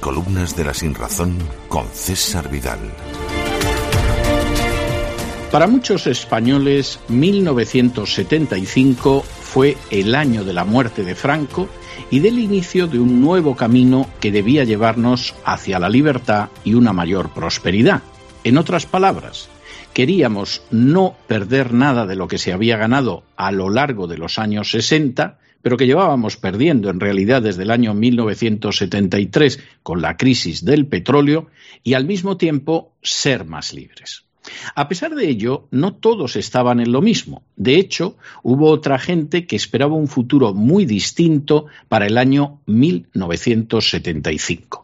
Crónicas de la Sinrazón con César Vidal. Para muchos españoles, 1975 fue el año de la muerte de Franco y del inicio de un nuevo camino que debía llevarnos hacia la libertad y una mayor prosperidad. En otras palabras, queríamos no perder nada de lo que se había ganado a lo largo de los años 60, pero que llevábamos perdiendo en realidad desde el año 1973 con la crisis del petróleo, y al mismo tiempo ser más libres. A pesar de ello, no todos estaban en lo mismo. De hecho, hubo otra gente que esperaba un futuro muy distinto para el año 1975.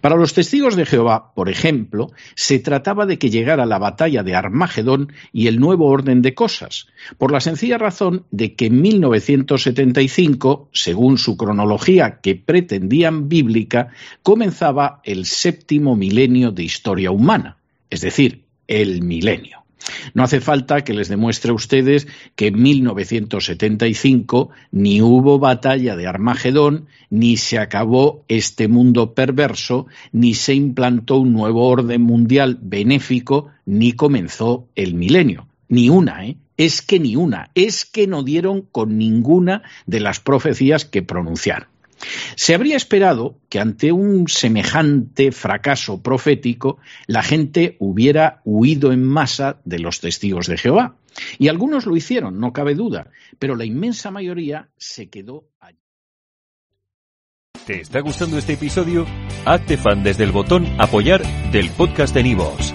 Para los testigos de Jehová, por ejemplo, se trataba de que llegara la batalla de Armagedón y el nuevo orden de cosas, por la sencilla razón de que en 1975, según su cronología que pretendían bíblica, comenzaba el séptimo milenio de historia humana, es decir, el milenio. No hace falta que les demuestre a ustedes que en 1975 ni hubo batalla de Armagedón, ni se acabó este mundo perverso, ni se implantó un nuevo orden mundial benéfico, ni comenzó el milenio. Ni una, ¿eh? Es que ni una, es que no dieron con ninguna de las profecías que pronunciaron. Se habría esperado que ante un semejante fracaso profético la gente hubiera huido en masa de los testigos de Jehová. Y algunos lo hicieron, no cabe duda, pero la inmensa mayoría se quedó allí. ¿Te está gustando este episodio? Hazte fan desde el botón apoyar del podcast de Nivos.